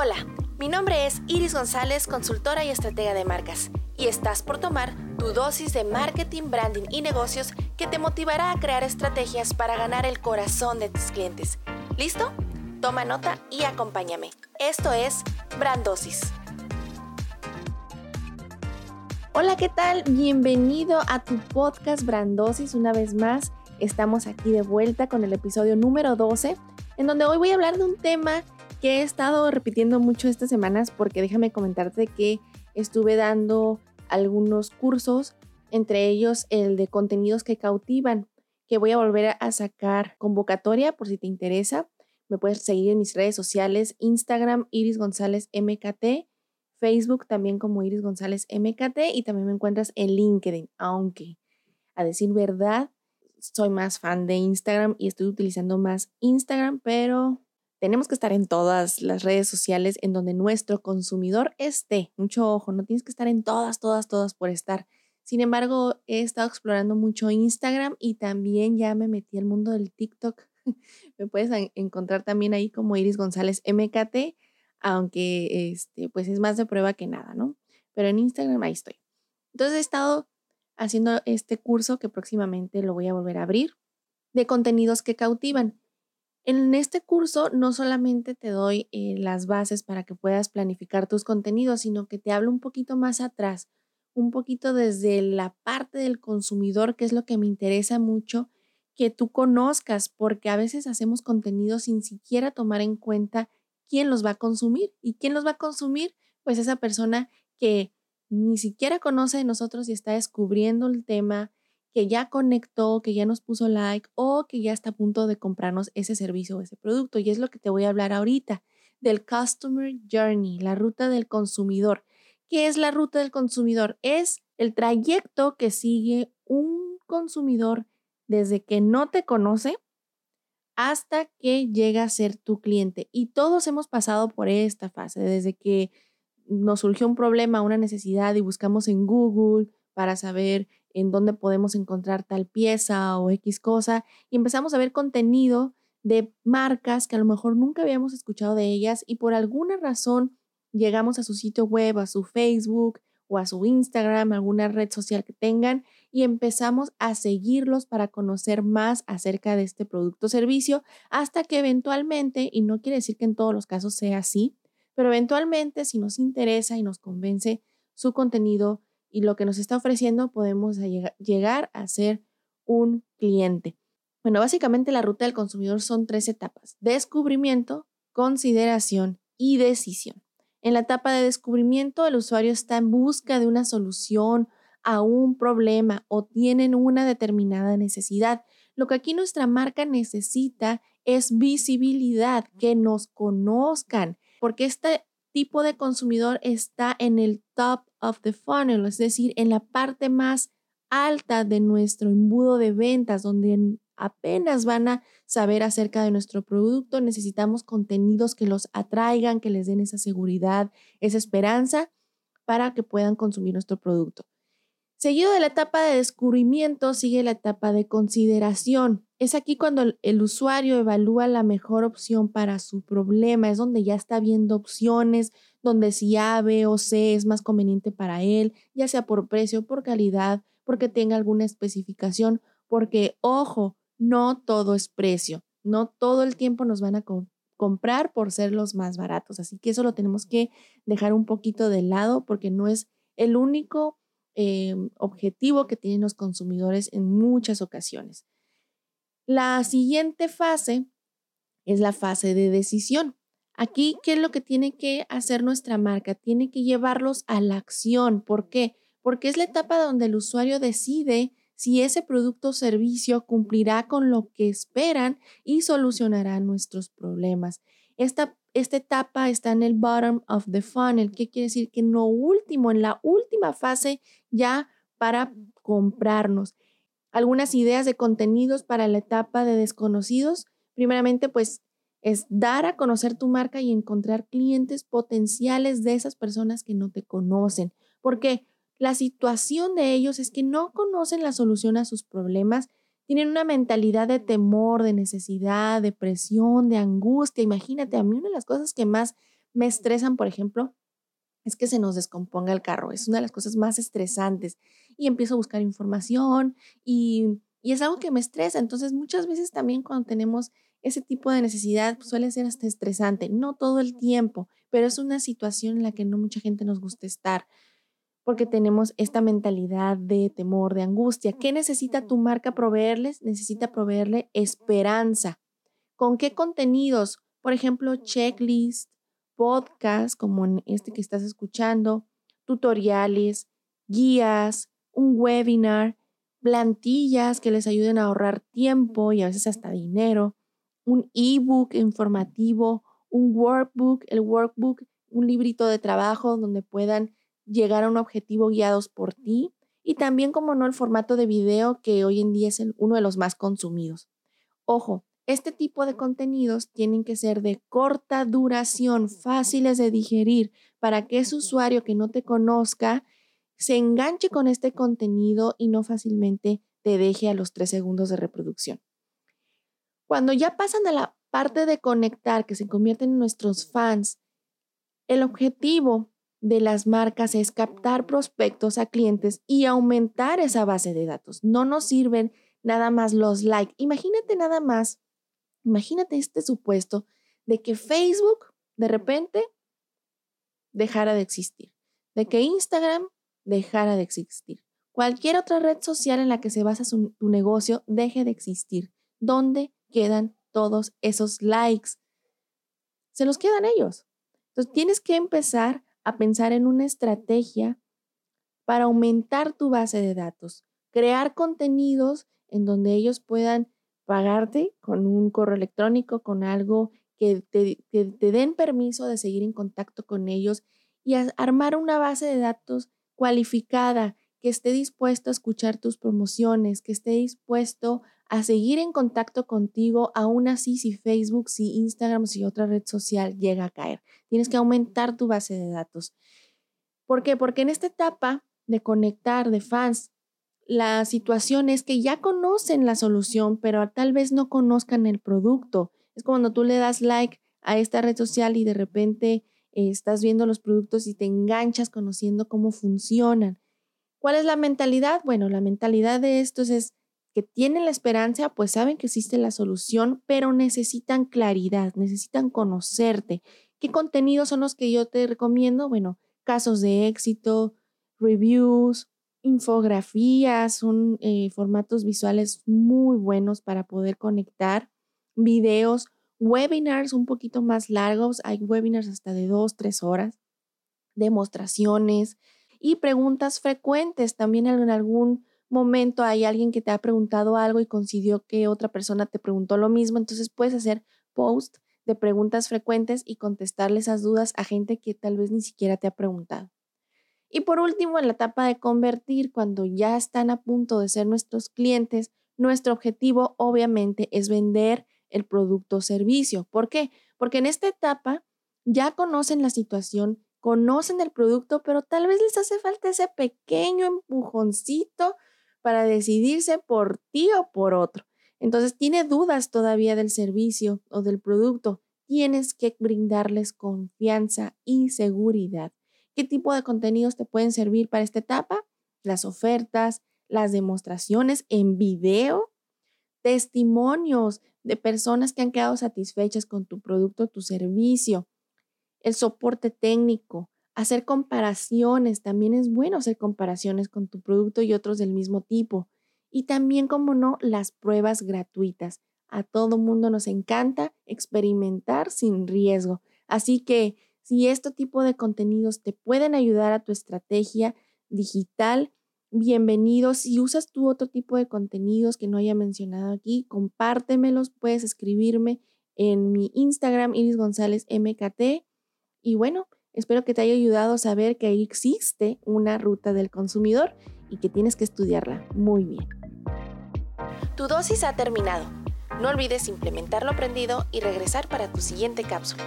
Hola, mi nombre es Iris González, consultora y estratega de marcas, y estás por tomar tu dosis de marketing, branding y negocios que te motivará a crear estrategias para ganar el corazón de tus clientes. ¿Listo? Toma nota y acompáñame. Esto es Brandosis. Hola, ¿qué tal? Bienvenido a tu podcast Brandosis una vez más. Estamos aquí de vuelta con el episodio número 12, en donde hoy voy a hablar de un tema que he estado repitiendo mucho estas semanas porque déjame comentarte que estuve dando algunos cursos, entre ellos el de contenidos que cautivan, que voy a volver a sacar convocatoria por si te interesa. Me puedes seguir en mis redes sociales, Instagram, Iris González MKT, Facebook también como Iris González MKT y también me encuentras en LinkedIn, aunque a decir verdad, soy más fan de Instagram y estoy utilizando más Instagram, pero tenemos que estar en todas las redes sociales en donde nuestro consumidor esté. Mucho ojo, no tienes que estar en todas, todas, todas por estar. Sin embargo, he estado explorando mucho Instagram y también ya me metí al mundo del TikTok. me puedes encontrar también ahí como Iris González MKT, aunque este, pues es más de prueba que nada, ¿no? Pero en Instagram ahí estoy. Entonces he estado haciendo este curso que próximamente lo voy a volver a abrir de contenidos que cautivan. En este curso no solamente te doy eh, las bases para que puedas planificar tus contenidos, sino que te hablo un poquito más atrás, un poquito desde la parte del consumidor, que es lo que me interesa mucho que tú conozcas, porque a veces hacemos contenidos sin siquiera tomar en cuenta quién los va a consumir. ¿Y quién los va a consumir? Pues esa persona que ni siquiera conoce de nosotros y está descubriendo el tema, que ya conectó, que ya nos puso like o que ya está a punto de comprarnos ese servicio o ese producto. Y es lo que te voy a hablar ahorita del Customer Journey, la ruta del consumidor. ¿Qué es la ruta del consumidor? Es el trayecto que sigue un consumidor desde que no te conoce hasta que llega a ser tu cliente. Y todos hemos pasado por esta fase, desde que nos surgió un problema, una necesidad y buscamos en Google para saber en dónde podemos encontrar tal pieza o X cosa y empezamos a ver contenido de marcas que a lo mejor nunca habíamos escuchado de ellas y por alguna razón llegamos a su sitio web, a su Facebook o a su Instagram, alguna red social que tengan y empezamos a seguirlos para conocer más acerca de este producto o servicio hasta que eventualmente, y no quiere decir que en todos los casos sea así, pero eventualmente si nos interesa y nos convence su contenido, y lo que nos está ofreciendo podemos llegar a ser un cliente. Bueno, básicamente la ruta del consumidor son tres etapas. Descubrimiento, consideración y decisión. En la etapa de descubrimiento, el usuario está en busca de una solución a un problema o tienen una determinada necesidad. Lo que aquí nuestra marca necesita es visibilidad, que nos conozcan, porque este tipo de consumidor está en el top of the funnel, es decir, en la parte más alta de nuestro embudo de ventas, donde apenas van a saber acerca de nuestro producto, necesitamos contenidos que los atraigan, que les den esa seguridad, esa esperanza para que puedan consumir nuestro producto. Seguido de la etapa de descubrimiento, sigue la etapa de consideración. Es aquí cuando el usuario evalúa la mejor opción para su problema, es donde ya está viendo opciones, donde si A, B o C es más conveniente para él, ya sea por precio, por calidad, porque tenga alguna especificación, porque, ojo, no todo es precio, no todo el tiempo nos van a comprar por ser los más baratos, así que eso lo tenemos que dejar un poquito de lado porque no es el único eh, objetivo que tienen los consumidores en muchas ocasiones. La siguiente fase es la fase de decisión. Aquí, ¿qué es lo que tiene que hacer nuestra marca? Tiene que llevarlos a la acción. ¿Por qué? Porque es la etapa donde el usuario decide si ese producto o servicio cumplirá con lo que esperan y solucionará nuestros problemas. Esta, esta etapa está en el bottom of the funnel. ¿Qué quiere decir? Que en último, en la última fase ya para comprarnos. Algunas ideas de contenidos para la etapa de desconocidos. Primeramente, pues es dar a conocer tu marca y encontrar clientes potenciales de esas personas que no te conocen. Porque la situación de ellos es que no conocen la solución a sus problemas, tienen una mentalidad de temor, de necesidad, de presión, de angustia. Imagínate, a mí una de las cosas que más me estresan, por ejemplo, es que se nos descomponga el carro. Es una de las cosas más estresantes. Y empiezo a buscar información y, y es algo que me estresa. Entonces, muchas veces también cuando tenemos ese tipo de necesidad pues, suele ser hasta estresante, no todo el tiempo, pero es una situación en la que no mucha gente nos gusta estar porque tenemos esta mentalidad de temor, de angustia. ¿Qué necesita tu marca proveerles? Necesita proveerle esperanza. ¿Con qué contenidos? Por ejemplo, checklist, podcast como en este que estás escuchando, tutoriales, guías, un webinar, plantillas que les ayuden a ahorrar tiempo y a veces hasta dinero, un ebook informativo, un workbook, el workbook, un librito de trabajo donde puedan llegar a un objetivo guiados por ti y también, como no, el formato de video que hoy en día es uno de los más consumidos. Ojo, este tipo de contenidos tienen que ser de corta duración, fáciles de digerir, para que ese usuario que no te conozca se enganche con este contenido y no fácilmente te deje a los tres segundos de reproducción. Cuando ya pasan a la parte de conectar, que se convierten en nuestros fans, el objetivo de las marcas es captar prospectos a clientes y aumentar esa base de datos. No nos sirven nada más los likes. Imagínate nada más, imagínate este supuesto de que Facebook de repente dejara de existir, de que Instagram dejara de existir. Cualquier otra red social en la que se basa tu negocio deje de existir. ¿Dónde quedan todos esos likes? Se los quedan ellos. Entonces tienes que empezar a pensar en una estrategia para aumentar tu base de datos, crear contenidos en donde ellos puedan pagarte con un correo electrónico, con algo que te, te den permiso de seguir en contacto con ellos y armar una base de datos cualificada que esté dispuesto a escuchar tus promociones, que esté dispuesto a seguir en contacto contigo, aún así si Facebook, si Instagram, si otra red social llega a caer. Tienes que aumentar tu base de datos. ¿Por qué? Porque en esta etapa de conectar de fans, la situación es que ya conocen la solución, pero tal vez no conozcan el producto. Es cuando tú le das like a esta red social y de repente eh, estás viendo los productos y te enganchas conociendo cómo funcionan. ¿Cuál es la mentalidad? Bueno, la mentalidad de estos es que tienen la esperanza, pues saben que existe la solución, pero necesitan claridad, necesitan conocerte. ¿Qué contenidos son los que yo te recomiendo? Bueno, casos de éxito, reviews, infografías, son eh, formatos visuales muy buenos para poder conectar, videos, webinars un poquito más largos, hay webinars hasta de dos, tres horas, demostraciones y preguntas frecuentes. También en algún momento hay alguien que te ha preguntado algo y coincidió que otra persona te preguntó lo mismo, entonces puedes hacer post de preguntas frecuentes y contestarle esas dudas a gente que tal vez ni siquiera te ha preguntado. Y por último, en la etapa de convertir, cuando ya están a punto de ser nuestros clientes, nuestro objetivo obviamente es vender el producto o servicio. ¿Por qué? Porque en esta etapa ya conocen la situación, conocen el producto, pero tal vez les hace falta ese pequeño empujoncito para decidirse por ti o por otro. Entonces, tiene dudas todavía del servicio o del producto. Tienes que brindarles confianza y seguridad. ¿Qué tipo de contenidos te pueden servir para esta etapa? Las ofertas, las demostraciones en video, testimonios de personas que han quedado satisfechas con tu producto tu servicio, el soporte técnico, Hacer comparaciones, también es bueno hacer comparaciones con tu producto y otros del mismo tipo. Y también, como no, las pruebas gratuitas. A todo mundo nos encanta experimentar sin riesgo. Así que si este tipo de contenidos te pueden ayudar a tu estrategia digital, bienvenidos. Si usas tú otro tipo de contenidos que no haya mencionado aquí, compártemelos. Puedes escribirme en mi Instagram, Iris González MKT. Y bueno, Espero que te haya ayudado a saber que existe una ruta del consumidor y que tienes que estudiarla muy bien. Tu dosis ha terminado. No olvides implementar lo aprendido y regresar para tu siguiente cápsula.